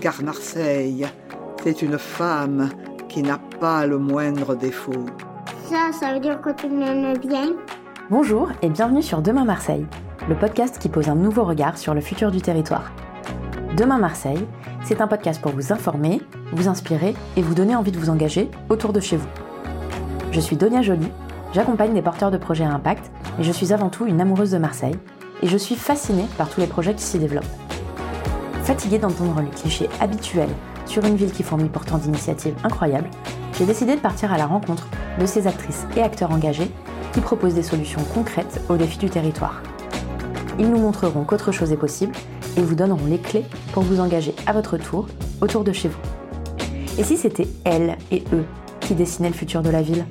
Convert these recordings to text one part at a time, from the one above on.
car Marseille, c'est une femme qui n'a pas le moindre défaut. Ça, ça veut dire que tu m'aimes bien Bonjour et bienvenue sur Demain Marseille, le podcast qui pose un nouveau regard sur le futur du territoire. Demain Marseille, c'est un podcast pour vous informer, vous inspirer et vous donner envie de vous engager autour de chez vous. Je suis Donia Joly, j'accompagne des porteurs de projets à impact et je suis avant tout une amoureuse de Marseille et je suis fascinée par tous les projets qui s'y développent. Fatiguée d'entendre les clichés habituels sur une ville qui fournit pourtant d'initiatives incroyables, j'ai décidé de partir à la rencontre de ces actrices et acteurs engagés qui proposent des solutions concrètes aux défis du territoire. Ils nous montreront qu'autre chose est possible et vous donneront les clés pour vous engager à votre tour autour de chez vous. Et si c'était elles et eux qui dessinaient le futur de la ville?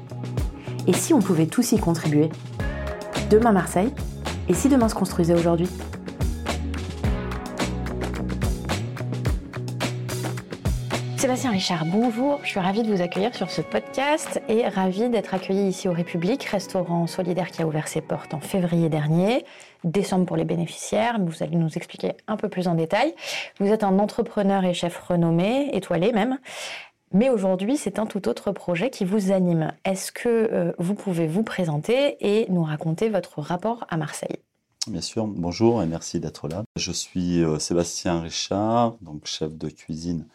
Et si on pouvait tous y contribuer? Demain Marseille? Et si demain se construisait aujourd'hui? Sébastien Richard, bonjour. Je suis ravie de vous accueillir sur ce podcast et ravie d'être accueillie ici au République, restaurant solidaire qui a ouvert ses portes en février dernier, décembre pour les bénéficiaires. Vous allez nous expliquer un peu plus en détail. Vous êtes un entrepreneur et chef renommé, étoilé même. Mais aujourd'hui, c'est un tout autre projet qui vous anime. Est-ce que euh, vous pouvez vous présenter et nous raconter votre rapport à Marseille? Bien sûr, bonjour et merci d'être là. Je suis euh, Sébastien Richard, donc chef de cuisine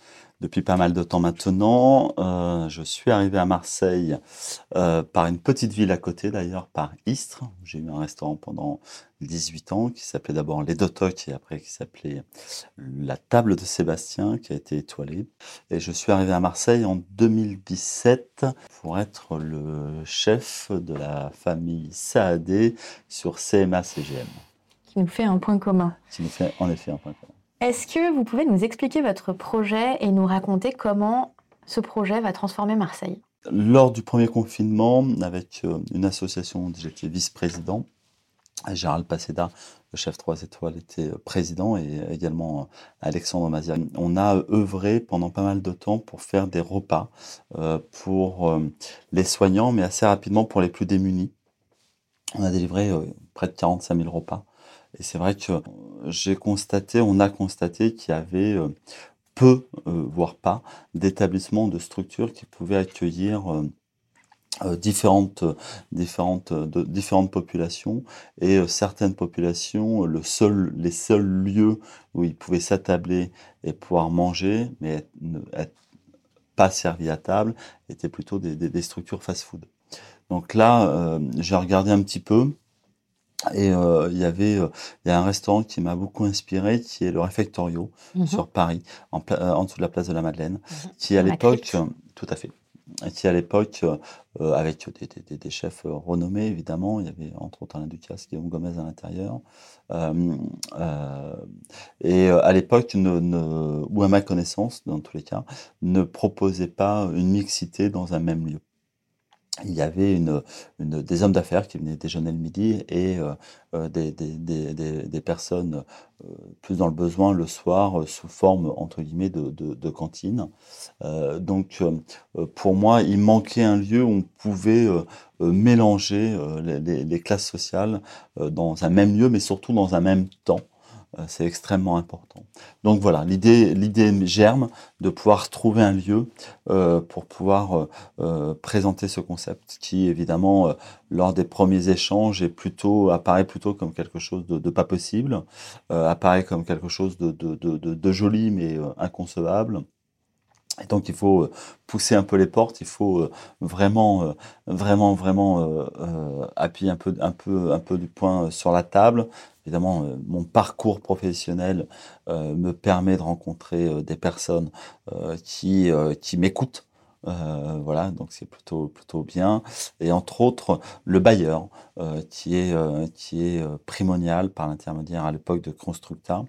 depuis pas mal de temps maintenant. Euh, je suis arrivé à Marseille euh, par une petite ville à côté d'ailleurs, par Istres. J'ai eu un restaurant pendant 18 ans qui s'appelait d'abord Les Dotocs et après qui s'appelait La Table de Sébastien qui a été étoilé. Et je suis arrivé à Marseille en 2017 pour être le chef de la famille Saadé sur CMA-CGM. Qui nous fait un point commun. Qui nous fait en effet un point commun. Est-ce que vous pouvez nous expliquer votre projet et nous raconter comment ce projet va transformer Marseille? Lors du premier confinement, avec euh, une association dont j'étais vice-président, Gérald Passeda, le chef 3 étoiles, était euh, président et également euh, Alexandre Mazia. On a œuvré pendant pas mal de temps pour faire des repas pour les soignants, mais assez rapidement pour les plus démunis. On a délivré près de 45 000 repas et c'est vrai que j'ai constaté, on a constaté qu'il y avait euh, peu, euh, voire pas, d'établissements, de structures qui pouvaient accueillir euh, différentes, différentes, différentes populations et certaines populations, le seul, les seuls lieux où ils pouvaient s'attabler et pouvoir manger, mais être, pas servis à table, étaient plutôt des, structures fast-food. Donc là, j'ai regardé un petit peu et euh, il y avait, euh, y a un restaurant qui m'a beaucoup inspiré, qui est le Réfectorio mhm. sur Paris, en, euh, en, dessous de la place de la Madeleine, mhm. qui à l'époque, tout à fait, qui à l'époque, avec des, des, des, chefs renommés évidemment, il y avait entre autres Alain Ducasse, Guillaume Gomez à l'intérieur, et à l'époque, ou à ma connaissance, dans tous les cas, ne proposait pas une mixité dans un même lieu il y avait une, des hommes d'affaires qui venaient déjeuner le midi et euh, euh, des, des, des, personnes euh, plus dans le besoin le soir sous forme entre guillemets de, de, cantine. donc pour moi, il manquait un lieu où on pouvait mélanger les, classes sociales dans un même lieu, mais surtout dans un même temps. Euh, c'est extrêmement important. Donc voilà, l'idée, germe de pouvoir trouver un lieu euh, pour pouvoir euh, présenter ce concept, qui évidemment, lors des premiers échanges, est plutôt apparaît plutôt comme quelque chose de, de pas possible, apparaît comme quelque chose de, de, de joli mais inconcevable. Et donc il faut pousser un peu les portes, il faut vraiment, vraiment, vraiment appuyer un peu, un peu, un peu du poing sur la table, Évidemment, euh, mon parcours professionnel euh, me permet de rencontrer euh, des personnes qui, qui m'écoutent. Voilà, donc c'est plutôt plutôt bien. Et entre autres, le bailleur, qui est qui est primonial par l'intermédiaire à l'époque de Constructa,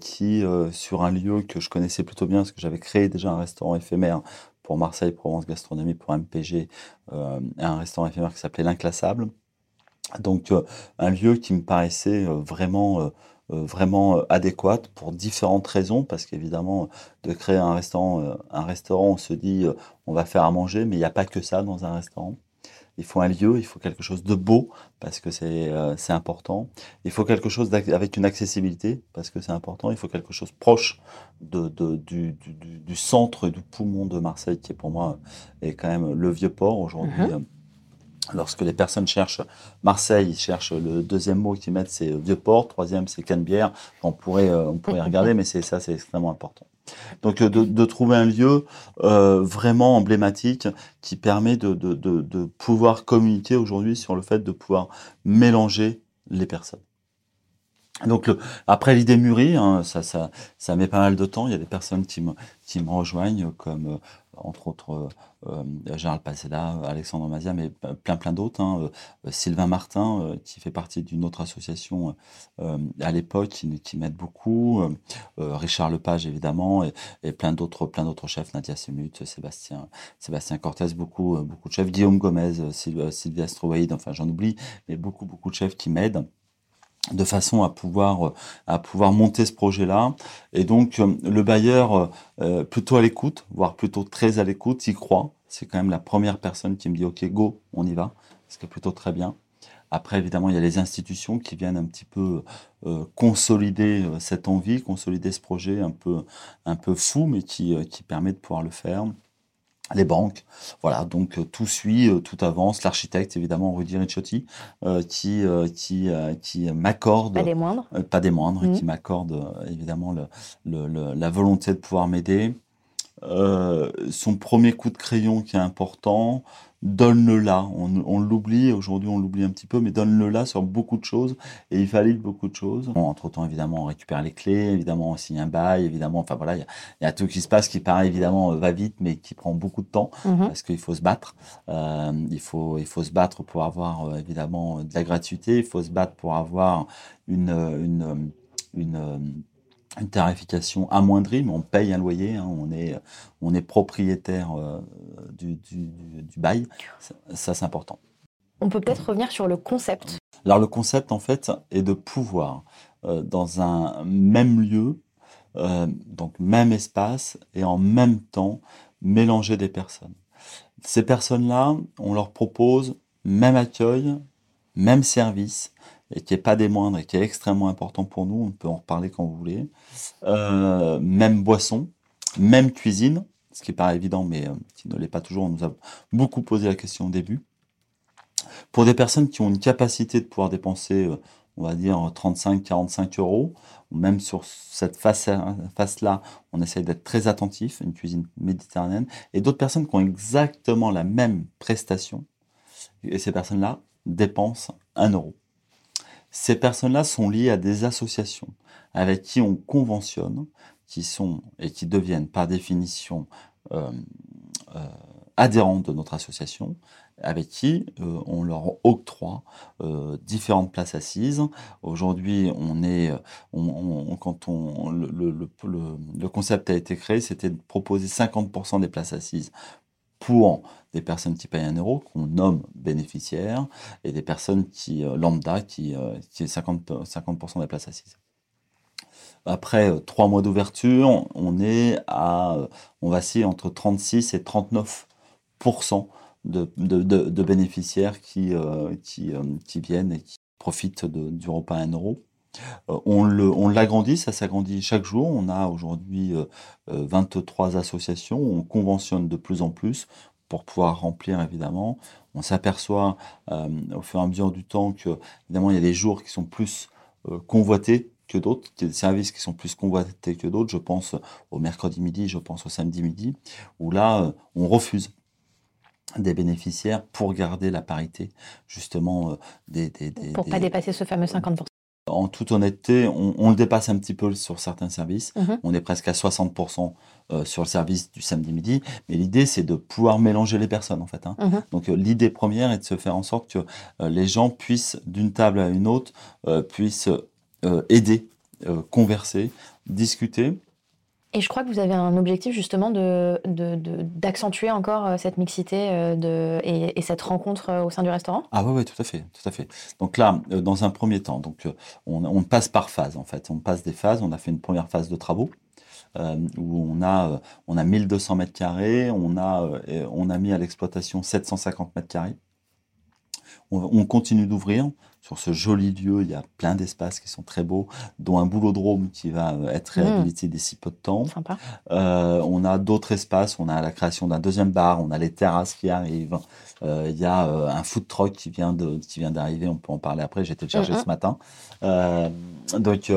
qui sur un lieu que je connaissais plutôt bien, parce que j'avais créé déjà un restaurant éphémère pour Marseille Provence Gastronomie pour MPG, un restaurant éphémère qui s'appelait l'inclassable donc euh, un lieu qui me paraissait euh, vraiment euh, vraiment adéquat pour différentes raisons parce qu'évidemment de créer un restaurant un restaurant on se dit on va faire à manger mais il n'y a pas que ça dans un restaurant il faut un lieu, il faut quelque chose de beau parce que c'est euh, important. Il faut quelque chose avec une accessibilité parce que c'est important. Il faut quelque chose proche de, de du, du, centre et du poumon de Marseille qui pour moi est quand même le vieux port aujourd'hui. Mhm. Lorsque les personnes cherchent Marseille, ils cherchent le deuxième mot qu'ils mettent, c'est Vieux-Port. Troisième, c'est Canebière. On pourrait, euh, on pourrait regarder, mais c'est ça, c'est extrêmement important. Donc euh, de, trouver un lieu euh, vraiment emblématique qui permet de, de, de pouvoir communiquer aujourd'hui sur le fait de pouvoir mélanger les personnes. Donc après l'idée mûrie, hein, ça, ça, ça met pas mal de temps. Il y a des personnes qui me, qui me rejoignent, comme entre autres euh, Gérald Paceda, Alexandre Mazia, mais plein plein d'autres. Hein, euh, Sylvain Martin, euh, qui fait partie d'une autre association à l'époque, qui, m'aide beaucoup. Richard Lepage, évidemment, et, plein d'autres chefs, Nadia Semut, Sébastien Sébastien Cortez, beaucoup beaucoup de chefs, Guillaume Gomez, Sylvia Stroweid, enfin j'en oublie, mais beaucoup beaucoup de chefs qui m'aident de façon à pouvoir à pouvoir monter ce projet-là. Et donc euh, le bailleur euh, plutôt à l'écoute, voire plutôt très à l'écoute, y croit. C'est quand même la première personne qui me dit OK, go, on y va, ce qui est plutôt très bien. Après, évidemment, il y a les institutions qui viennent un petit peu euh, consolider cette envie, consolider ce projet un peu un peu fou, mais qui qui permet de pouvoir le faire les banques. Voilà, donc euh, tout suit, euh, tout avance. L'architecte, évidemment, Rudy Ricciotti, euh, qui, qui, qui m'accorde... Pas des moindres. pas des moindres, mmh. qui m'accorde évidemment le, la volonté de pouvoir m'aider. Son premier coup de crayon qui est important, donne-le là. On, l'oublie, aujourd'hui on l'oublie un petit peu, mais donne-le là sur beaucoup de choses et il valide beaucoup de choses. entre temps, évidemment, on récupère les clés, évidemment, on signe un bail, évidemment, enfin voilà, il y, a tout qui se passe qui paraît évidemment euh, va vite, mais qui prend beaucoup de temps mhm. parce qu'il faut se battre. Euh, il, faut, il faut se battre pour avoir euh, évidemment de la gratuité, il faut se battre pour avoir une, une, une une tarification amoindrie, mais on paye un loyer, hein, on, est, on est propriétaire euh, du, du, du, bail. Ça, c'est important. On peut peut-être revenir sur le concept. Alors le concept, en fait, est de pouvoir, euh, dans un même lieu, euh, donc même espace, et en même temps, mélanger des personnes. Ces personnes-là, on leur propose même accueil, même service, et qui n'est pas des moindres et qui est extrêmement important pour nous, on peut en reparler quand vous voulez. Euh, même boisson, même cuisine, ce qui pas évident, mais euh, qui ne l'est pas toujours. On nous a beaucoup posé la question au début. Pour des personnes qui ont une capacité de pouvoir dépenser, euh, on va dire 35-45 euros, même sur cette face-là, on essaye d'être très attentif, une cuisine méditerranéenne, et d'autres personnes qui ont exactement la même prestation, et ces personnes-là dépensent 1 euro. Ces personnes-là sont liées à des associations avec qui on conventionne, qui sont et qui deviennent par définition euh, euh, adhérentes de notre association, avec qui euh, on leur octroie différentes places assises. Aujourd'hui, on est, quand on, le, le, concept a été créé, c'était de proposer 50% des places assises pour des personnes qui payent un euro, qu'on nomme bénéficiaires, et des personnes qui, euh, lambda, qui, euh, qui est 50%, 50 des places assises. Après euh, trois mois d'ouverture, on est à, on vacille entre 36 et 39 de, de, de, bénéficiaires qui, qui, qui, viennent et qui profitent du repas à 1 euro. On l'agrandit, ça s'agrandit chaque jour. On a aujourd'hui 23 associations, on conventionne de plus en plus pour pouvoir remplir évidemment. On s'aperçoit euh, au fur et à mesure du temps que évidemment il y a des jours qui sont plus euh, convoités que d'autres, des services qui sont plus convoités que d'autres. Je pense au mercredi midi, je pense au samedi midi, où là euh, on refuse des bénéficiaires pour garder la parité justement des, des, des pour pas dépasser ce fameux 50% en toute honnêteté, on, le dépasse un petit peu sur certains services. Mhm. On est presque à 60% euh, sur le service du samedi midi. Mais l'idée, c'est de pouvoir mélanger les personnes, en fait. Hein. Mhm. Donc, euh, l'idée première est de se faire en sorte que euh, les gens puissent, d'une table à une autre, puissent aider, converser, discuter et je crois que vous avez un objectif justement d'accentuer de, encore euh, cette mixité euh, de, et, cette rencontre euh, au sein du restaurant? Ah oui, oui, tout à fait, tout à fait. Donc là, dans un premier temps, donc on, on, passe par phase en fait. On passe des phases. On a fait une première phase de travaux. où on a, on a 1200 mètres carrés, on a, on a mis à l'exploitation 750 mètres carrés. On continue d'ouvrir sur ce joli lieu. Il y a plein d'espaces qui sont très beaux, dont un boulodrome qui va euh, être Mmh. réhabilité d'ici peu de temps. Sympa. Euh, on a d'autres espaces. On a la création d'un deuxième bar. On a les terrasses qui arrivent. Euh, Il y a euh, un food truck qui vient de qui vient d'arriver. On peut en parler après. J'ai été le chercher Mhm. ce matin. Euh, donc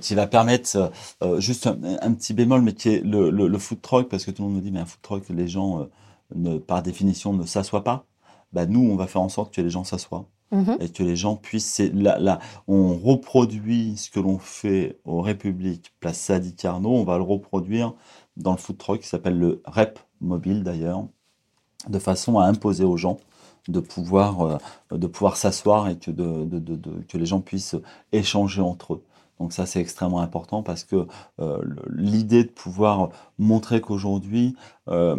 qui va permettre juste un, un petit bémol, mais qui est le, le, le food truck parce que tout le monde me dit mais un food truck les gens ne, par définition ne s'assoient pas. Bah, nous, on va faire en sorte que les gens s'assoient Mhm. et que les gens puissent. Là, on reproduit ce que l'on fait aux Républiques, place Sadi Carnot, on va le reproduire dans le food truck qui s'appelle le REP mobile d'ailleurs, de façon à imposer aux gens de pouvoir, euh, pouvoir s'asseoir et que, de, que les gens puissent échanger entre eux. Donc ça, c'est extrêmement important parce que euh, l'idée de pouvoir montrer qu'aujourd'hui, euh,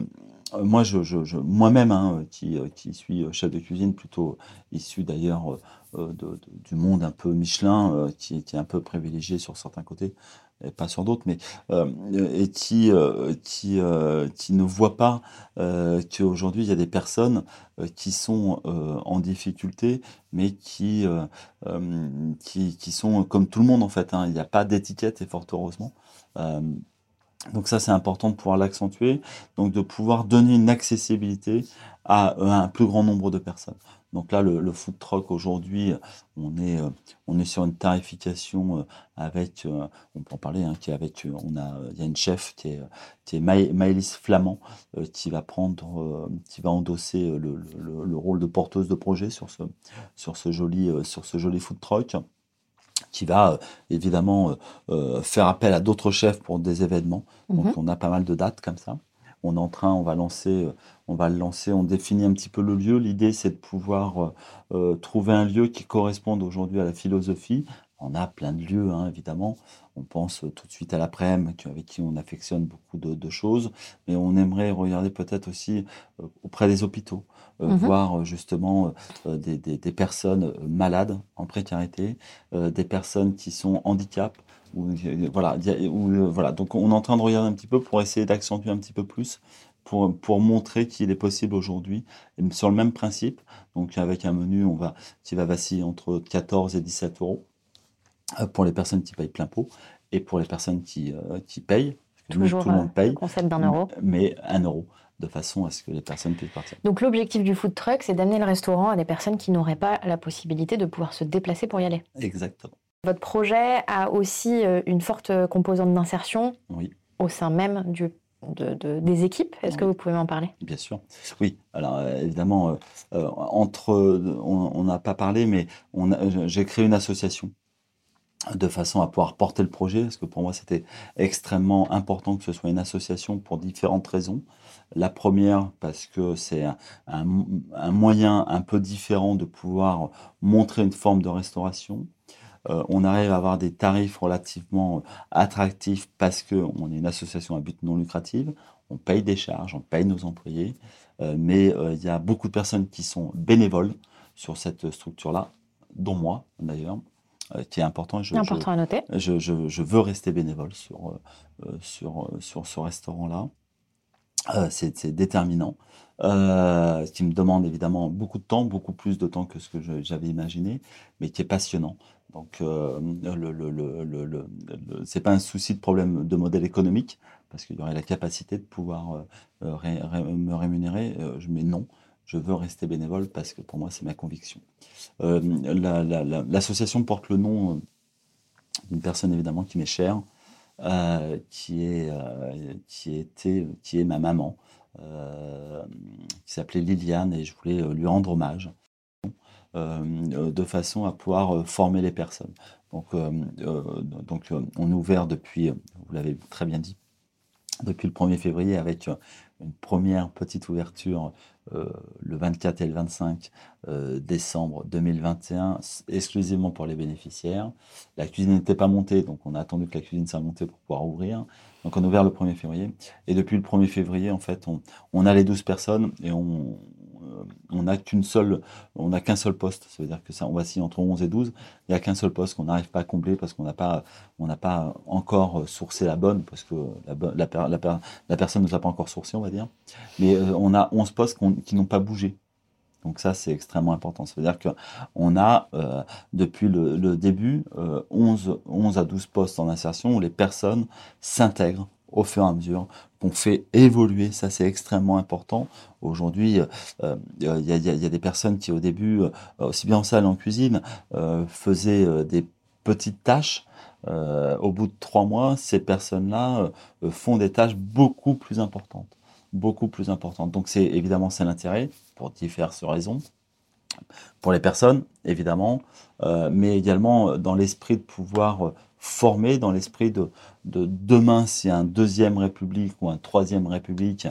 moi, je, moi-même, hein, qui, euh, qui suis chef de cuisine, plutôt issu d'ailleurs euh, euh, du monde un peu Michelin, euh, qui, est un peu privilégié sur certains côtés, et pas sur d'autres, mais euh, et qui, euh, qui, euh, qui ne voit pas euh, qu'aujourd'hui, il y a des personnes euh, qui sont euh, en difficulté, mais qui, euh, euh, qui, qui sont comme tout le monde, en fait. hein. Il n'y a pas d'étiquette, et fort heureusement. Euh, donc ça, c'est important de pouvoir l'accentuer, donc de pouvoir donner une accessibilité à, à un plus grand nombre de personnes. Donc là, le, le food truck aujourd'hui, on est, euh, on est sur une tarification euh, avec, euh, on peut en parler, hein, qui est avec, euh, on a, il y a une chef qui est, qui est Maë- Maëlys Flamand, euh, qui va prendre, euh, qui va endosser euh, le, le- le rôle de porteuse de projet sur ce, sur ce joli, euh, sur ce joli food truck qui va euh, évidemment euh, euh, faire appel à d'autres chefs pour des événements. Mhm. Donc on a pas mal de dates comme ça. On est en train, on va lancer, on va le lancer, on définit un petit peu le lieu. L'idée c'est de pouvoir trouver un lieu qui corresponde aujourd'hui à la philosophie. On a plein de lieux, hein, évidemment. On pense tout de suite à l'après-midi, avec qui on affectionne beaucoup de, de choses. Mais on aimerait regarder peut-être aussi euh, auprès des hôpitaux, euh, Mhm. voir euh, justement euh, des, des- des personnes malades, en précarité, euh, des personnes qui sont handicap. Ou, euh, voilà, ou. Donc on est en train de regarder un petit peu pour essayer d'accentuer un petit peu plus, pour, pour montrer qu'il est possible aujourd'hui, sur le même principe, donc avec un menu on va, qui va vaciller entre 14 et 17 euros pour les personnes qui payent plein pot, et pour les personnes qui, euh, qui payent, Toujours tout le euh, monde paye, le concept d'un euro. mais un euro, de façon à ce que les personnes puissent partir. Donc l'objectif du food truck, c'est d'amener le restaurant à des personnes qui n'auraient pas la possibilité de pouvoir se déplacer pour y aller. Exactement. Votre projet a aussi euh, une forte composante d'insertion Oui. au sein même du, de- de- des équipes. Est-ce que vous pouvez m'en parler? Bien sûr. Oui, alors euh, évidemment, euh, euh, entre, euh, on n'a pas parlé, mais j'ai créé une association de façon à pouvoir porter le projet, parce que pour moi c'était extrêmement important que ce soit une association pour différentes raisons. La première, parce que c'est un, un mo- un moyen un peu différent de pouvoir montrer une forme de restauration. Euh, on arrive à avoir des tarifs relativement attractifs parce qu'on est une association à but non lucratif. On paye des charges, on paye nos employés, euh, mais euh, il y a beaucoup de personnes qui sont bénévoles sur cette structure-là, dont moi d'ailleurs, qui est important. Je, je- à noter. je, je- je veux rester bénévole sur, euh, euh, sur, euh, sur ce restaurant-là. Euh, c'est déterminant. Euh, ce qui me demande évidemment beaucoup de temps, beaucoup plus de temps que ce que j'avais imaginé, mais qui est passionnant. Donc, euh, le, le, le, c'est pas un souci de problème de modèle économique, parce qu'il y aurait la capacité de pouvoir euh, euh, ré- ré- me rémunérer. Euh, mais non, je veux rester bénévole parce que pour moi, c'est ma conviction. Euh, la- la- la- L'association porte le nom euh, d'une personne évidemment qui m'est chère, euh, qui, est, euh, qui, était, qui est ma maman, qui s'appelait Liliane, et je voulais lui rendre hommage, de façon à pouvoir former les personnes. Donc, donc on est ouvert depuis, vous l'avez très bien dit, depuis le 1er février avec une première petite ouverture euh, le 24 et le 25 euh, décembre 2021, s- exclusivement pour les bénéficiaires. La cuisine n'était pas montée, donc on a attendu que la cuisine soit montée pour pouvoir ouvrir. Donc on a ouvert le 1er février. Et depuis le 1er février, en fait, on, on a les 12 personnes et on on n'a qu'une seule, on n'a qu'un seul poste. Ça veut dire que ça, on entre 11 et 12. Il n'y a qu'un seul poste qu'on n'arrive pas à combler parce qu'on n'a pas, encore euh, sourcé la bonne, parce que la, personne ne nous a pas encore sourcé, on va dire. Mais euh, on a 11 postes qui n'ont pas bougé. Donc ça, c'est extrêmement important. Ça veut dire qu'on a, euh, depuis le, début, 11, 11 à 12 postes en insertion où les personnes s'intègrent au fur et à mesure, qu'on fait évoluer. Ça, c'est extrêmement important. Aujourd'hui, il y, a des personnes qui, au début, aussi bien en salle en cuisine, faisaient des petites tâches. au bout de trois mois, ces personnes-là font des tâches beaucoup plus importantes beaucoup plus importante. Donc c'est évidemment c'est l'intérêt pour diverses raisons. Pour les personnes, évidemment, euh, mais également dans l'esprit de pouvoir former, dans l'esprit de, de demain, si un deuxième république ou un troisième république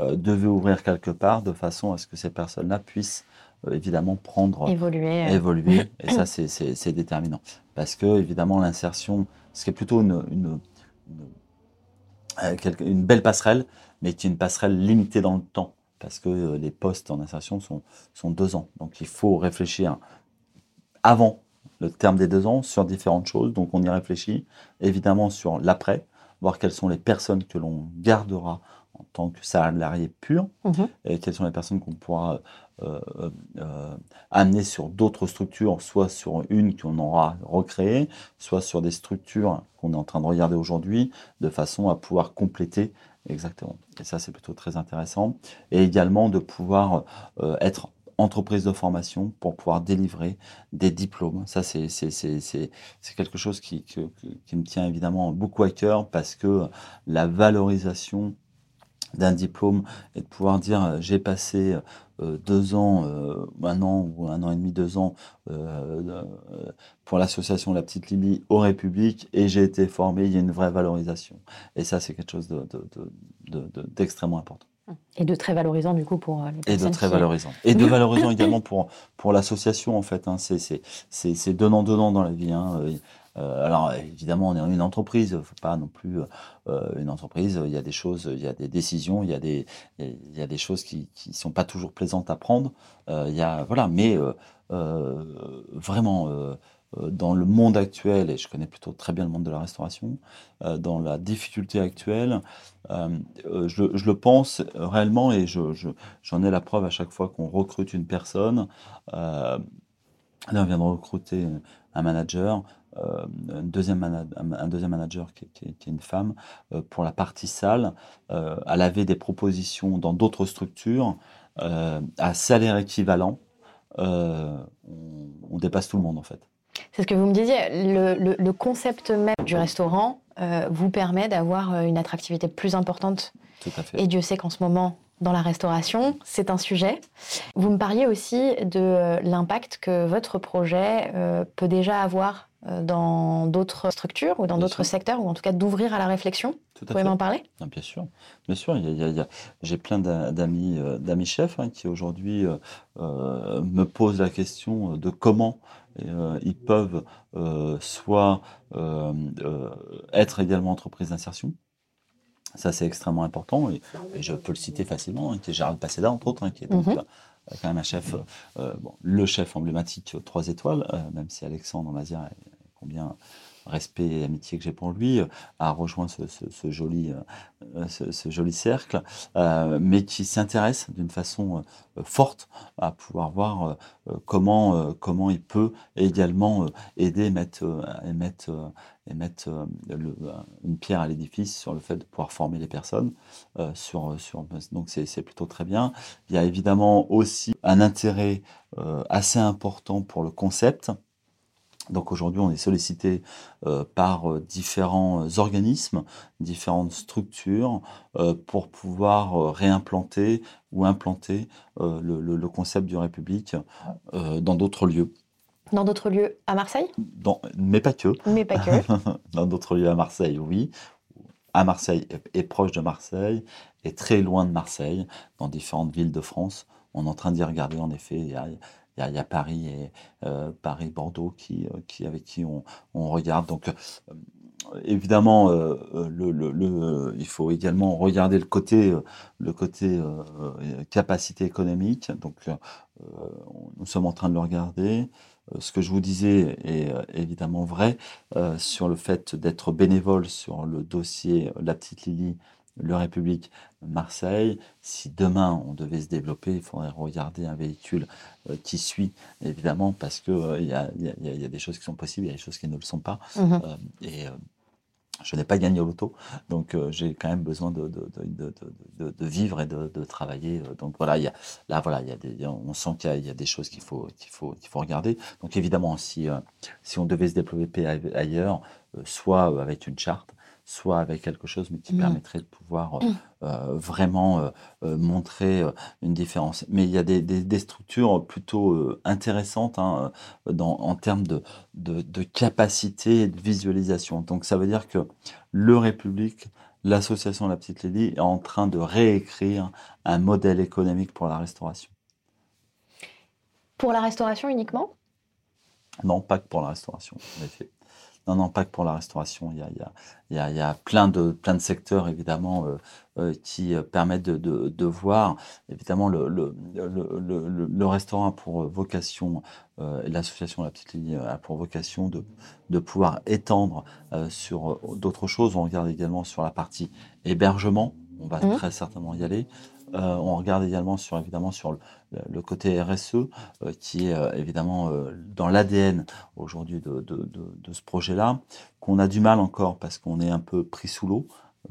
euh, devait ouvrir quelque part, de façon à ce que ces personnes-là puissent euh, évidemment prendre, évoluer. évoluer. Et ça, c'est déterminant. Parce que, évidemment, l'insertion, ce qui est plutôt une, une, une belle passerelle, mais qui est une passerelle limitée dans le temps, parce que euh, les postes en insertion sont, sont deux ans. Donc il faut réfléchir avant le terme des deux ans sur différentes choses. Donc on y réfléchit évidemment sur l'après, voir quelles sont les personnes que l'on gardera en tant que salarié pur, mhm. et quelles sont les personnes qu'on pourra euh, euh, amener sur d'autres structures, soit sur une qu'on aura recréée, soit sur des structures qu'on est en train de regarder aujourd'hui, de façon à pouvoir compléter Exactement. Et ça, c'est plutôt très intéressant. Et également de pouvoir euh, être entreprise de formation pour pouvoir délivrer des diplômes. Ça, c'est quelque chose qui, qui, me tient évidemment beaucoup à cœur parce que la valorisation d'un diplôme et de pouvoir dire euh, j'ai passé euh, deux ans, euh, un an ou un an et demi, deux ans pour l'association La Petite Libye au République et j'ai été formé, il y a une vraie valorisation. Et ça, c'est quelque chose d'extrêmement de, important. Et de très valorisant du coup pour les personnes. Et de très valorisant. Et de valorisant également pour, pour l'association en fait. Hein. C'est donnant-donnant dans la vie. Hein. Euh, alors évidemment, on est une entreprise, faut pas non plus euh, une entreprise. Il y a des choses, il y a des décisions, il y a des, il y a des choses qui qui sont pas toujours plaisantes à prendre. Euh, il y a voilà, mais vraiment dans le monde actuel, et je connais plutôt très bien le monde de la restauration, dans la difficulté actuelle, je, je, le pense réellement et j'en je, j'en ai la preuve à chaque fois qu'on recrute une personne. là, on vient de recruter un manager. Euh, un, deuxième manager qui, est une femme euh, pour la partie salle. Euh, elle avait des propositions dans d'autres structures à salaire équivalent. On, dépasse tout le monde en fait. C'est ce que vous me disiez. Le, concept même du restaurant vous permet d'avoir une attractivité plus importante. Tout à fait. Et Dieu sait qu'en ce moment, dans la restauration, c'est un sujet. Vous me parliez aussi de l'impact que votre projet peut déjà avoir euh, dans d'autres structures ou dans d'autres secteurs, ou en tout cas d'ouvrir à la réflexion Vous pouvez m'en parler? Bien sûr, bien sûr. J'ai plein d'amis euh, d'amis chefs hein, qui aujourd'hui euh, me posent la question de comment ils peuvent soit être également entreprise d'insertion, ça, c'est extrêmement important et, je peux le citer facilement, hein, qui est Gérald Passeda, entre autres, hein, qui est donc, mhm. quand même un chef, euh, bon, le chef emblématique 3 étoiles, euh, même si Alexandre Mazia, combien respect et amitié que j'ai pour lui, a rejoint ce, joli, euh, ce, joli cercle, mais qui s'intéresse d'une façon forte à pouvoir voir comment, comment il peut également aider mettre, et mettre et mettre euh, euh, une pierre à l'édifice sur le fait de pouvoir former les personnes. Euh, sur, sur, donc c'est plutôt très bien. Il y a évidemment aussi un intérêt assez important pour le concept. Donc aujourd'hui, on est sollicité par différents organismes, différentes structures pour pouvoir réimplanter ou implanter le, le, concept du République dans d'autres lieux. Dans d'autres lieux à Marseille? Dans, Mais pas que. Mais pas que. Dans d'autres lieux à Marseille, oui. À Marseille et proche de Marseille et très loin de Marseille, dans différentes villes de France. On est en train d'y regarder, en effet. Il y a, il y a, Paris et euh, Paris, Bordeaux qui, euh, qui, avec qui on, regarde. Donc, euh, évidemment, il faut également regarder le côté, le côté capacité économique. Donc, nous sommes en train de le regarder. Ce que je vous disais est évidemment vrai sur le fait d'être bénévole sur le dossier La Petite Lily le République Marseille. Si demain on devait se développer, il faudrait regarder un véhicule euh, qui suit, évidemment, parce qu'il euh, y, a, y, a, des choses qui sont possibles, il y a des choses qui ne le sont pas. Mhm. Euh, et je n'ai pas gagné au loto, donc j'ai quand même besoin de, de, de, de vivre et de, travailler. donc voilà, il y a, là voilà, il y a des, on sent qu'il y, a des choses qu'il faut, qu'il faut, qu'il faut regarder. Donc évidemment, si, si on devait se développer ailleurs, soit avec une charte, soit avec quelque chose, mais qui Mmh. permettrait de pouvoir euh, Mmh. euh, vraiment euh, montrer une différence. Mais il y a des, des- des structures plutôt intéressantes hein, dans, en termes de, de, de capacité et de visualisation. Donc ça veut dire que le République, l'association La Petite Lady, est en train de réécrire un modèle économique pour la restauration. Pour la restauration uniquement? Non, pas que pour la restauration, en effet. Non, non, pas que pour la restauration. Il y a, il y a, il y a, plein, de, plein de secteurs, évidemment, euh, euh, qui euh, permettent de, de, de voir. Évidemment, le, le, le, restaurant a pour vocation, euh, et l'association La Petite Ligne a pour vocation de, de pouvoir étendre sur d'autres choses. On regarde également sur la partie hébergement. On va Mhm. très certainement y aller. Euh, on regarde également sur évidemment sur le, le côté RSE euh, qui est euh, évidemment euh, dans l'ADN aujourd'hui de, de, de, de ce projet-là qu'on a du mal encore parce qu'on est un peu pris sous l'eau.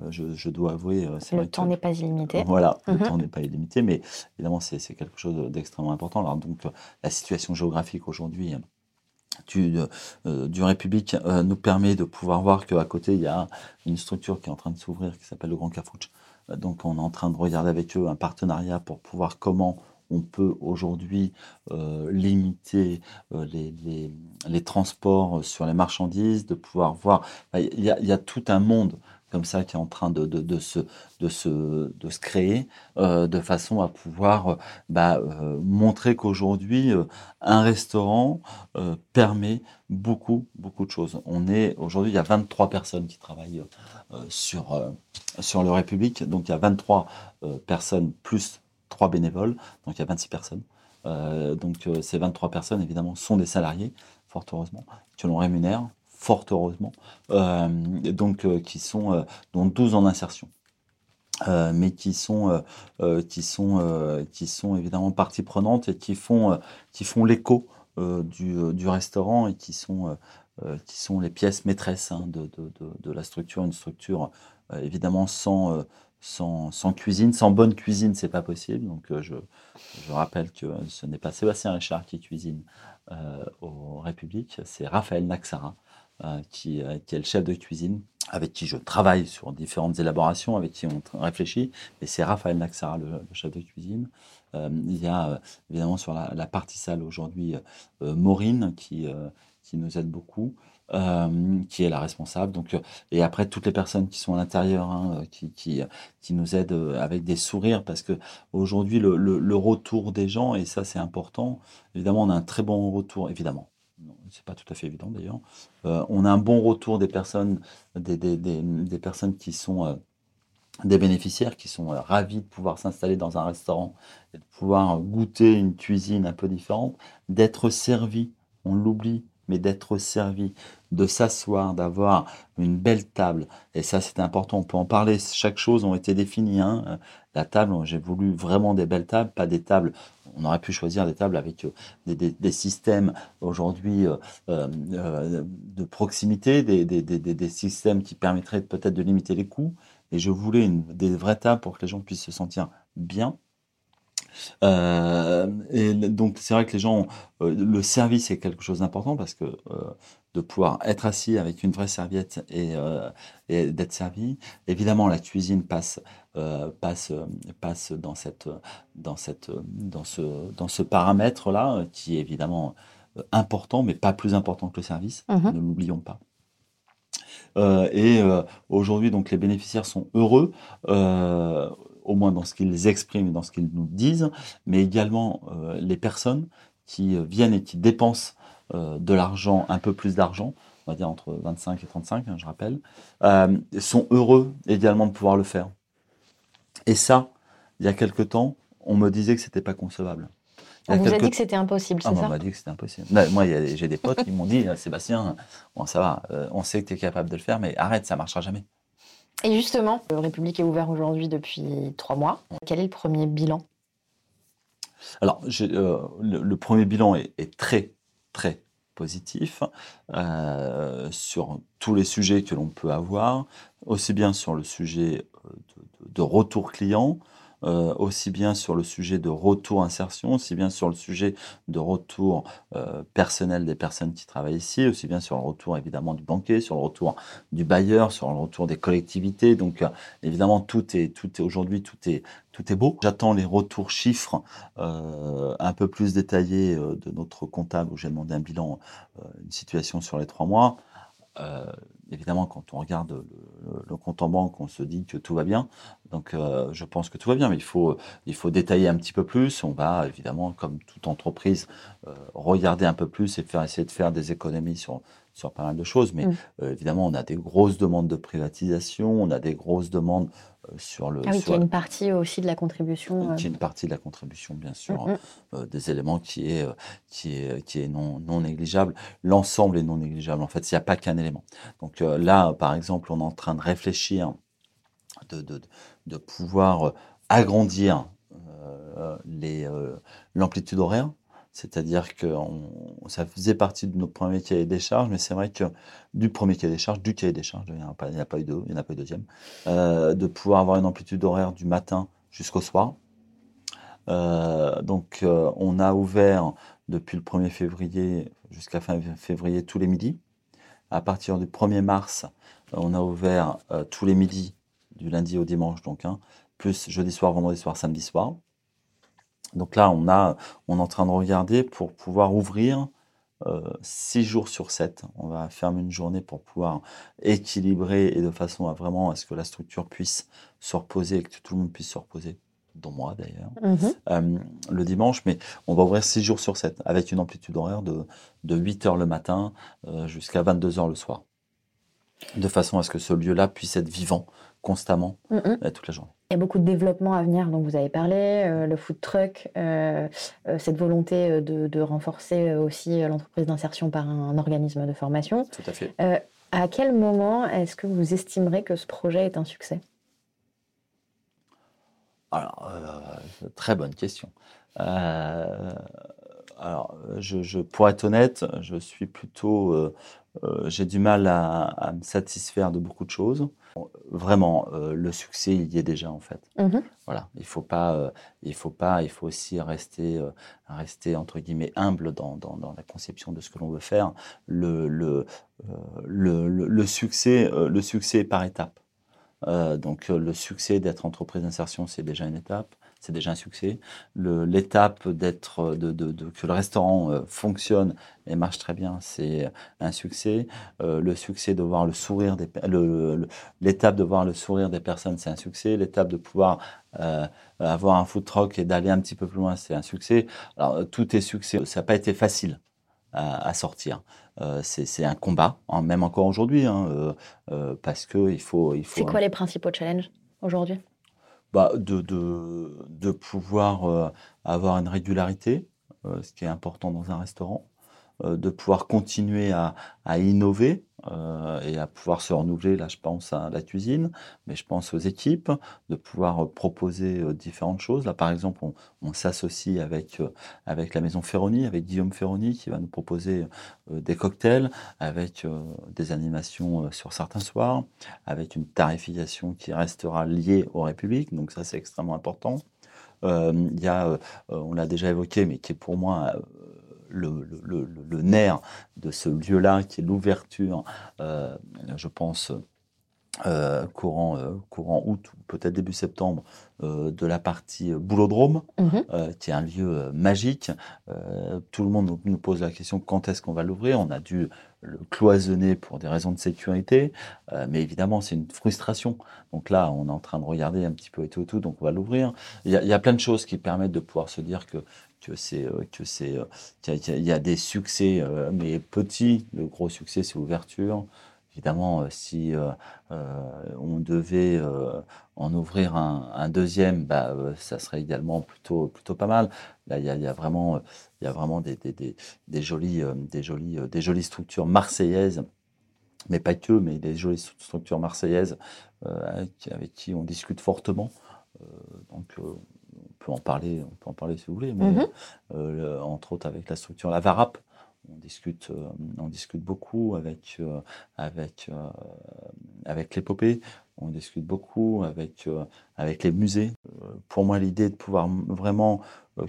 Je, je dois avouer, Le temps n'est pas illimité. voilà, le Mhm. temps n'est pas illimité, mais évidemment c'est quelque chose d'extrêmement important. Alors donc la situation géographique aujourd'hui du, euh, du République euh, nous permet de pouvoir voir qu'à côté il y a une structure qui est en train de s'ouvrir qui s'appelle le Grand Cafouche. Donc on est en train de regarder avec eux un partenariat pour pouvoir comment on peut aujourd'hui euh, limiter euh, les, transports sur les marchandises, de pouvoir voir. A, il y a tout un monde comme ça qui est en train de, se, de, se, de se créer euh, de façon à pouvoir euh, bah, euh, montrer qu'aujourd'hui, un restaurant permet beaucoup, beaucoup de choses. On est aujourd'hui, il y a 23 personnes qui travaillent sur, sur le République. Donc il y a 23 euh, personnes plus 3 bénévoles. Donc il y a 26 personnes. Donc ces 23 personnes, évidemment, sont des salariés, fort heureusement, que l'on rémunère, fort heureusement, euh, donc euh, qui sont euh, dont 12 en insertion. Mais qui sont, qui, sont, qui sont évidemment partie prenante et qui font, qui font l'écho du, du restaurant et qui sont, qui sont les pièces maîtresses hein, de, de, de, la structure. Une structure évidemment sans, sans, sans cuisine, sans bonne cuisine, c'est pas possible. Donc je, je rappelle que ce n'est pas Sébastien Richard qui cuisine au République, c'est Raphaël Naxara qui, euh, qui est le chef de cuisine, avec qui je travaille sur différentes élaborations, avec qui on réfléchit. Et c'est Raphaël Naxara, le, chef de cuisine. Euh, il y a euh, évidemment sur la, partie salle aujourd'hui euh, Maureen qui, euh, qui nous aide beaucoup. euh, qui est la responsable. Donc, euh, et après, toutes les personnes qui sont à l'intérieur, hein, euh, qui, qui, qui nous aident euh, avec des sourires, parce que aujourd'hui, le, le retour des gens, et ça c'est important, évidemment, on a un très bon retour, évidemment. C'est pas tout à fait évident d'ailleurs. Euh, on a un bon retour des personnes, des, des, des, personnes qui sont euh, des bénéficiaires, qui sont euh, ravis de pouvoir s'installer dans un restaurant de pouvoir goûter une cuisine un peu différente, d'être servi, on l'oublie, mais d'être servi, de s'asseoir, d'avoir une belle table. Et ça, c'est important. On peut en parler. Chaque chose ont été définies. hein. La table, j'ai voulu vraiment des belles tables, pas des tables. On aurait pu choisir des tables avec euh, des, des- systèmes aujourd'hui euh, euh, de proximité, des, systèmes qui permettraient peut-être de limiter les coûts. Et je voulais des vraies tables pour que les gens puissent se sentir bien. Euh, et donc c'est vrai que les gens, ont- euh, le service est quelque chose d'important parce que euh, de pouvoir être assis avec une vraie serviette et, et d'être servi. Évidemment, la cuisine passe passe passe dans cette dans cette dans ce dans ce paramètre là qui est évidemment important, mais pas plus important que le service. Mhm. Ne l'oublions pas. Euh, et euh, aujourd'hui, donc, les bénéficiaires sont heureux, euh, au moins dans ce qu'ils expriment et dans ce qu'ils nous disent, mais également euh, les personnes qui euh, viennent et qui dépensent euh, de l'argent, un peu plus d'argent, on va dire entre 25 et 35, hein, je rappelle, euh, sont heureux également de pouvoir le faire. Et ça, il y a quelque temps, on me disait que c'était pas concevable. On vous a quelque dit que c'était impossible, ah, c'est on ça m'a dit que c'était impossible. Là, moi, a- j'ai des potes qui m'ont dit, Sébastien, bon, ça va, euh, on sait que tu es capable de le faire, mais arrête, ça marchera jamais. Et justement, le République est ouvert aujourd'hui depuis trois mois. Quel est le premier bilan? Alors, euh, le, premier bilan est, très, très positif euh, sur tous les sujets que l'on peut avoir, aussi bien sur le sujet de retour client, euh, aussi bien sur le sujet de retour insertion, aussi bien sur le sujet de retour euh, personnel des personnes qui travaillent ici, aussi bien sur le retour évidemment du banquier, sur le retour du bailleur, sur le retour des collectivités. Donc euh, évidemment tout est tout est aujourd'hui tout est tout est beau. J'attends les retours chiffres un peu plus détaillés de notre comptable où j'ai demandé un bilan, une situation sur les trois mois. Euh, évidemment, quand on regarde le, compte en banque, on se dit que tout va bien. Donc, euh, je pense que tout va bien, mais il faut, il faut détailler un petit peu plus. On va, évidemment, comme toute entreprise, euh, regarder un peu plus et faire, essayer de faire des économies sur, sur pas mal de choses. Mais mmh. évidemment, on a des grosses demandes de privatisation, on a des grosses demandes sur le. Ah oui, sur... y a une partie aussi de la contribution. Qui est une partie de la contribution, bien sûr, mmh, mmh. des éléments qui est, qui est, qui est non, non négligeable. L'ensemble est non négligeable. En fait, il n'y a pas qu'un élément. Donc là, par exemple, on est en train de réfléchir, de, pouvoir agrandir les l'amplitude horaire c'est-à-dire que ça faisait partie de nos premiers cahiers des charges, mais c'est vrai que du premier cahier des charges, du cahier des charges, il n'y en a pas, eu deux, il n'y en a pas eu deuxième, euh, de pouvoir avoir une amplitude horaire du matin jusqu'au soir. Euh, donc euh, on a ouvert depuis le 1er février jusqu'à fin février tous les midis. À partir du 1er mars, on a ouvert tous les midis du lundi au dimanche, donc hein, plus jeudi soir, vendredi soir, samedi soir. Donc là, on, a, on est en train de regarder pour pouvoir ouvrir euh, six jours sur 7. On va fermer une journée pour pouvoir équilibrer et de façon à vraiment à ce que la structure puisse se reposer et que tout le monde puisse se reposer, dont moi d'ailleurs, mhm. euh, le dimanche. Mais on va ouvrir six jours sur 7 avec une amplitude horaire de, de 8 heures le matin euh, jusqu'à 22 heures le soir. De façon à ce que ce lieu-là puisse être vivant constamment mhm. toute la journée. Il y a beaucoup de développement à venir dont vous avez parlé, euh, le food truck, euh, euh, cette volonté de, renforcer aussi l'entreprise d'insertion par un, organisme de formation. Tout à fait. à quel moment est-ce que vous estimerez que ce projet est un succès? Alors, très bonne question. alors, je, pour être honnête, je suis plutôt, j'ai du mal à, me satisfaire de beaucoup de choses vraiment, euh, le succès, il y est déjà en fait. Mmh voilà, il faut pas, euh, il faut pas, il faut aussi rester, euh, rester entre guillemets humble dans, dans, dans, la conception de ce que l'on veut faire. Le, le, le, le, succès, le succès est par étapes. donc le succès d'être entreprise d'insertion, c'est déjà une étape c'est déjà un succès. L'étape d'être, de, que le restaurant euh, fonctionne et marche très bien, c'est un succès. Euh, le succès de voir le sourire l'étape de voir le sourire des personnes, c'est un succès. L'étape de pouvoir euh, avoir un food truck et d'aller un petit peu plus loin, c'est un succès. Alors tout est succès. Ça n'a pas été facile à, sortir. c'est un combat, hein, même encore aujourd'hui, hein, parce que il faut. C'est quoi les principaux challenges aujourd'hui? Bah, de, de, pouvoir euh, avoir une régularité, euh, ce qui est important dans un restaurant, de pouvoir continuer à, à innover et à pouvoir se renouveler. Là, je pense à la cuisine, mais je pense aux équipes, de pouvoir proposer différentes choses. Là, par exemple, on, on s'associe avec, avec la maison Ferroni, avec Guillaume Ferroni, qui va nous proposer des cocktails, avec des animations sur certains soirs, avec une tarification qui restera liée aux Républiques. Donc ça, c'est extrêmement important. Il y a, on l'a déjà évoqué, mais qui est pour moi le, le, le, nerf de ce lieu-là, qui est l'ouverture, euh, je pense, euh, courant, euh, courant août ou peut-être début septembre, de la partie Boulodrome, mhm. qui est un lieu magique. tout le monde nous pose la question quand est-ce qu'on va l'ouvrir? On a dû le cloisonner pour des raisons de sécurité, mais évidemment c'est une frustration. Donc là, on est en train de regarder un petit peu et tout, et tout donc on va l'ouvrir. Il, il y, a plein de choses qui permettent de pouvoir se dire que que c'est euh, que c'est euh, qu'il y, a des succès euh, mais petits. Le gros succès c'est l'ouverture. Évidemment, si on devait en ouvrir un, deuxième, bah, ça serait également plutôt plutôt pas mal. Là, il y a, vraiment il y a vraiment des, des, des, jolies des jolies des jolies structures marseillaises mais pas que, mais des jolies structures marseillaises avec, qui on discute fortement. donc, on peut en parler, on peut en parler si vous voulez, mais mm-hmm. entre autres avec la structure La Varap, on discute, on discute beaucoup avec, avec, avec l'épopée, on discute beaucoup avec, avec les musées. Pour moi, l'idée de pouvoir vraiment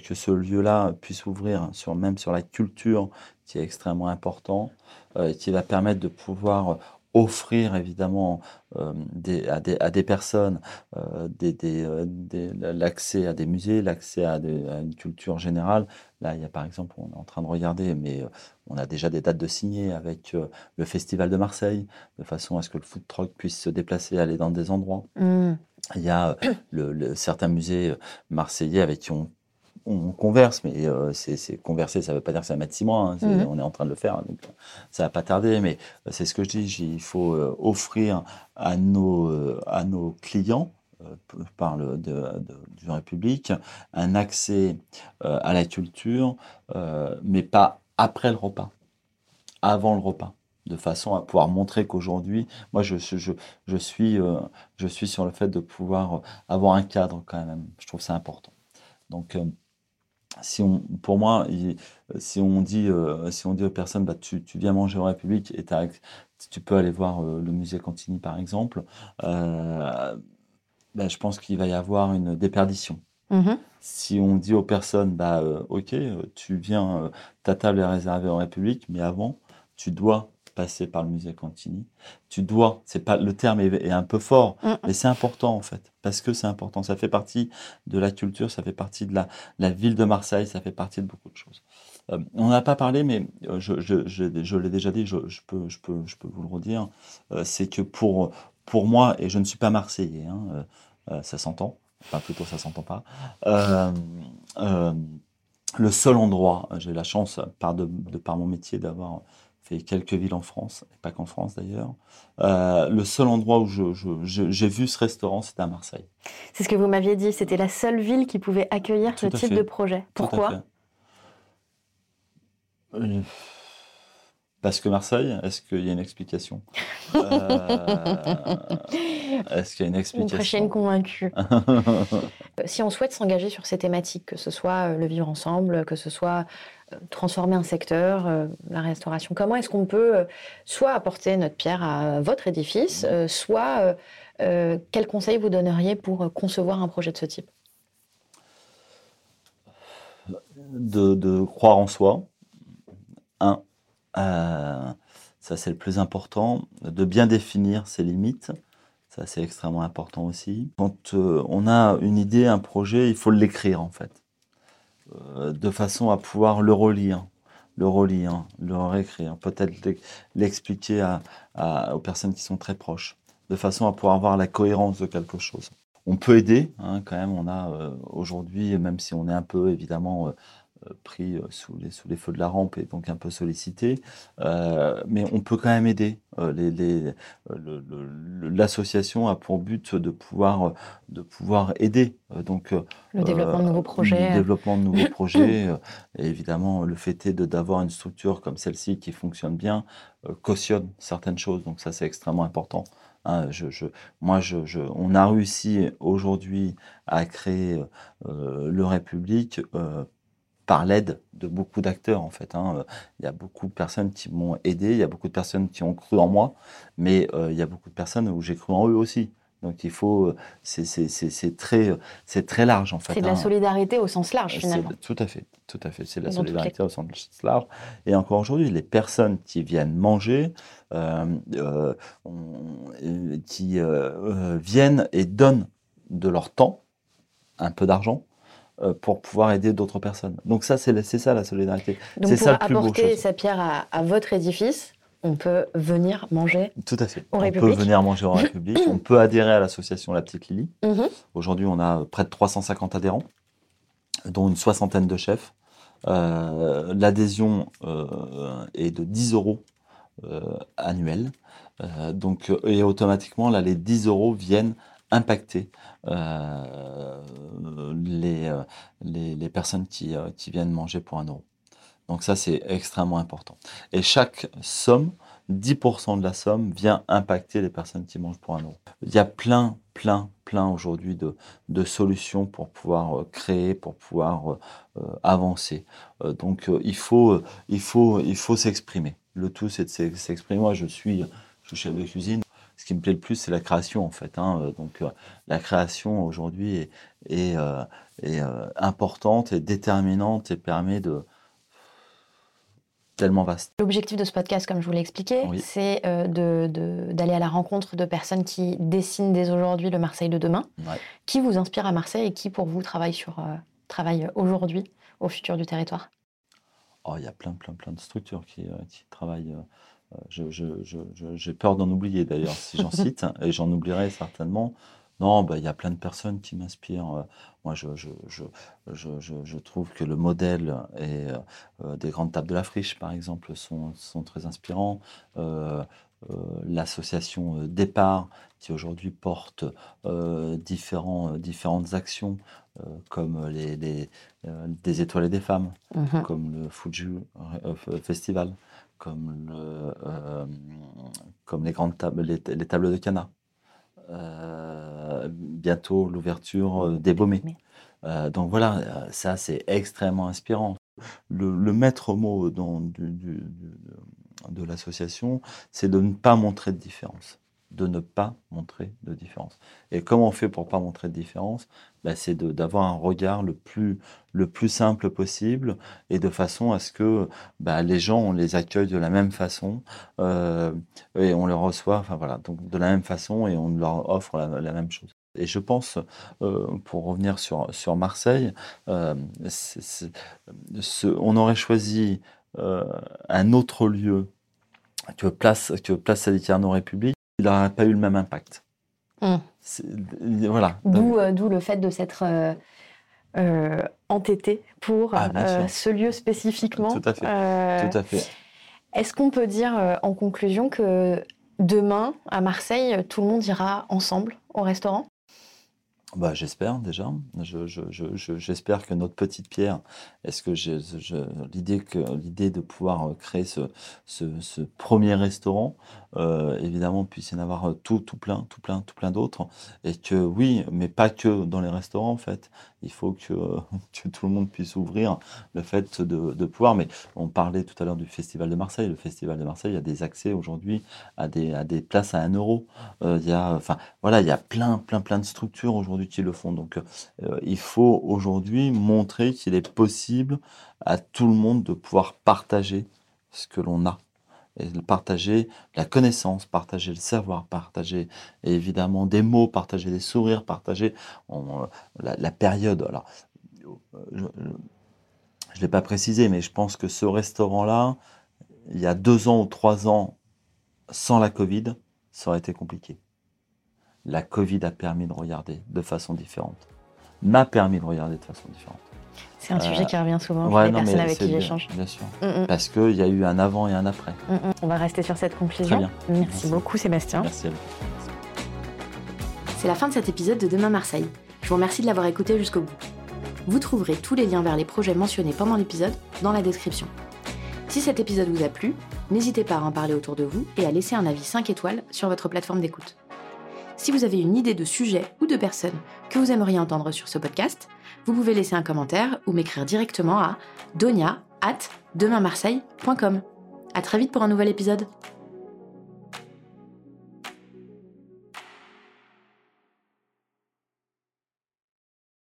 que ce lieu-là puisse ouvrir sur, même sur la culture, qui est extrêmement important, qui va permettre de pouvoir offrir évidemment euh, des, à, des, à, des, personnes euh, des, euh, l'accès à des musées, l'accès à, une culture générale. Là, il y a par exemple, on est en train de regarder, mais on a déjà des dates de signer avec le Festival de Marseille, de façon à ce que le food truck puisse se déplacer, aller dans des endroits. Mmh. Il y a le, certains musées marseillais avec qui on on converse, mais euh, c'est converser, ça ne veut pas dire que ça va mettre six mois. Hein. On est en train de le faire, donc ça va pas tarder. Mais euh, c'est ce que je dis, il faut euh, offrir à nos, à nos clients, je parle de, du République, un accès à la culture, mais pas après le repas, avant le repas de façon à pouvoir montrer qu'aujourd'hui, moi je, je, je, suis, je suis sur le fait de pouvoir avoir un cadre quand même. Je trouve ça important. Donc, si on, pour moi, si on dit, euh, si on dit aux personnes, bah, tu, tu viens manger en République et tu peux aller voir euh, le musée Cantini par exemple, euh, bah, je pense qu'il va y avoir une déperdition. Mm-hmm. Si on dit aux personnes, bah, ok, tu viens, ta table est réservée en République, mais avant, tu dois passer par le musée Cantini. Tu dois, c'est pas le terme est, un peu fort, mm. mais c'est important en fait, parce que c'est important. Ça fait partie de la culture, ça fait partie de la, la ville de Marseille, ça fait partie de beaucoup de choses. Euh, on n'a pas parlé, mais euh, je, je, je, l'ai déjà dit, je, peux, je, peux, je peux vous le redire, euh, c'est que pour, pour moi, et je ne suis pas marseillais, hein, ça s'entend, enfin plutôt ça s'entend pas, le seul endroit, j'ai la chance, par, de, de, par mon métier, d'avoir fait quelques villes en France, et pas qu'en France d'ailleurs. Euh, le seul endroit où j'ai vu ce restaurant, c'était à Marseille. C'est ce que vous m'aviez dit, c'était la seule ville qui pouvait accueillir ce type de projet. Pourquoi? euh, Parce que Marseille, est-ce qu'il y a une explication euh, Est-ce qu'il y a une explication Une prochaine convaincue. si on souhaite s'engager sur ces thématiques, que ce soit le vivre ensemble, que ce soit transformer un secteur, euh, la restauration Comment est-ce qu'on peut euh, soit apporter notre pierre à votre édifice, euh, soit quel conseil vous donneriez pour concevoir un projet de ce type? De, croire en soi. Un, ça c'est le plus important. De bien définir ses limites. Ça c'est extrêmement important aussi. Quand on a une idée, un projet, il faut l'écrire en fait. Euh, de façon à pouvoir le relire, le relire, le réécrire, peut-être l'expliquer aux personnes qui sont très proches, de façon à pouvoir avoir la cohérence de quelque chose. On peut aider, hein, quand même, on a euh, aujourd'hui, même si on est un peu évidemment euh, euh, pris euh, sous les, sous les feux de la rampe et donc un peu sollicité. Euh, mais on peut quand même aider. L'association a pour but de pouvoir, de pouvoir aider. Donc, le développement de nouveaux projets. Le développement de nouveaux projets. et évidemment, le fait est d'avoir une structure comme celle-ci qui fonctionne bien cautionne certaines choses. Donc ça, c'est extrêmement important. Hein, je, je, moi, je, on a réussi aujourd'hui à créer le République par l'aide de beaucoup d'acteurs en fait. Hein. Il y a beaucoup de personnes qui m'ont aidé, il y a beaucoup de personnes qui ont cru en moi, mais euh, il y a beaucoup de personnes où j'ai cru en eux aussi. Donc il faut, euh, c'est très, c'est très large en fait. C'est de la hein. solidarité au sens large finalement. Tout à fait, tout à fait. C'est de la solidarité au sens large. Et encore aujourd'hui, les personnes qui viennent manger, euh, qui viennent et donnent de leur temps, un peu d'argent, euh, pour pouvoir aider d'autres personnes. Donc ça, c'est ça la solidarité. Donc pour ça, apporter sa pierre à, votre édifice, on peut venir manger Tout à fait. on peut venir manger en République. on peut adhérer à l'association La Petite Lily. Mhm. Aujourd'hui, on a près de 350 adhérents, dont une soixantaine de chefs. Euh, l'adhésion euh, est de 10 euros annuels. donc, et automatiquement, là, les 10 euros viennent impacter euh, les, euh, les, les, personnes qui, euh, qui, viennent manger pour un euro. Donc ça, c'est extrêmement important. Et chaque somme 10% de la somme vient impacter les personnes qui mangent pour un euro. Il y a plein, plein, plein aujourd'hui de, de, solutions pour pouvoir créer, pour pouvoir avancer. donc il faut, il faut, il faut s'exprimer. Le tout, c'est de s'exprimer. Moi, je suis, je suis chef de cuisine. Ce qui me plaît le plus, c'est la création, en fait. Hein. Donc, la création aujourd'hui est, est, est importante et déterminante et permet de, tellement vaste. L'objectif de ce podcast, comme je vous l'ai expliqué, c'est euh, d'aller à la rencontre de personnes qui dessinent dès aujourd'hui le Marseille de demain, qui vous inspire à Marseille et qui, pour vous, travaille, sur, euh, travaille aujourd'hui au futur du territoire. Oh, il y a plein, plein, plein de structures qui, euh, qui travaillent. J'ai je, je, peur d'en oublier d'ailleurs si j'en cite, et j'en oublierai certainement. Non, bah, il y a plein de personnes qui m'inspirent. Euh, moi, je, je, je, je, trouve que le modèle et, euh, des grandes tables de la friche, par exemple, sont, sont très inspirants. Euh, l'association Départ, qui aujourd'hui porte différents, différentes actions, comme les, les des étoiles et des femmes, mmh comme le Fuji Festival, comme, le, comme les grandes tables, les, les tables de Cana. Euh, bientôt l'ouverture euh, des Baumés. Euh, donc voilà, ça c'est extrêmement inspirant. Le, maître mot dans, de l'association, c'est de ne pas montrer de différence de ne pas montrer de différence. Et comment on fait pour pas montrer de différence? Ben, C'est d'avoir un regard le plus, le plus simple possible et de façon à ce que ben, les gens, on les accueille de la même façon euh, et on les reçoit, enfin voilà, donc de la même façon et on leur offre la, même chose. Et je pense, euh, pour revenir sur, sur Marseille, euh, on aurait choisi un autre lieu que Place, que Place Salitiano République il n'aurait pas eu le même impact. Hmm. Voilà. Euh, d'où le fait de s'être euh, euh, entêté pour ah, ce lieu spécifiquement. Tout à fait. Tout à fait. Est-ce qu'on peut dire en conclusion que demain, à Marseille, tout le monde ira ensemble au restaurant? Bah, j'espère déjà. J'espère que notre petite pierre, est-ce que l'idée l'idée de pouvoir créer ce, ce premier restaurant, euh, évidemment, puisse y en avoir euh, tout, tout plein, tout plein, tout plein d'autres. Et que oui, mais pas que dans les restaurants, en fait. Il faut que, que tout le monde puisse ouvrir le fait de, de, pouvoir. Mais on parlait tout à l'heure du Festival de Marseille. Le Festival de Marseille, il y a des accès aujourd'hui à des, à des places à 1 euro. Euh, il y a, enfin, voilà, il y a plein, plein, plein de structures aujourd'hui qui le font. Donc, il faut aujourd'hui montrer qu'il est possible à tout le monde de pouvoir partager ce que l'on a partager la connaissance, partager le savoir, partager évidemment des mots, partager des sourires, partager euh, la, période. Alors, je ne l'ai pas précisé, mais je pense que ce restaurant-là, il y a deux ans ou trois ans, sans la Covid, ça aurait été compliqué. La Covid a permis de regarder de façon différente, m'a permis de regarder de façon différente. C'est un sujet qui revient souvent pour les personnes avec qui j'échange. Bien sûr. Mm, mm. Parce qu'il y a eu un avant et un après. Mm, On va rester sur cette conclusion. Très bien. Merci, beaucoup, Sébastien. Merci à vous. C'est la fin de cet épisode de Demain Marseille. Je vous remercie de l'avoir écouté jusqu'au bout. Vous trouverez tous les liens vers les projets mentionnés pendant l'épisode dans la description. Si cet épisode vous a plu, n'hésitez pas à en parler autour de vous et à laisser un avis 5 étoiles sur votre plateforme d'écoute. Si vous avez une idée de sujet ou de personne que vous aimeriez entendre sur ce podcast, vous pouvez laisser un commentaire ou m'écrire directement à donia at demainmarseille.com. À très vite pour un nouvel épisode.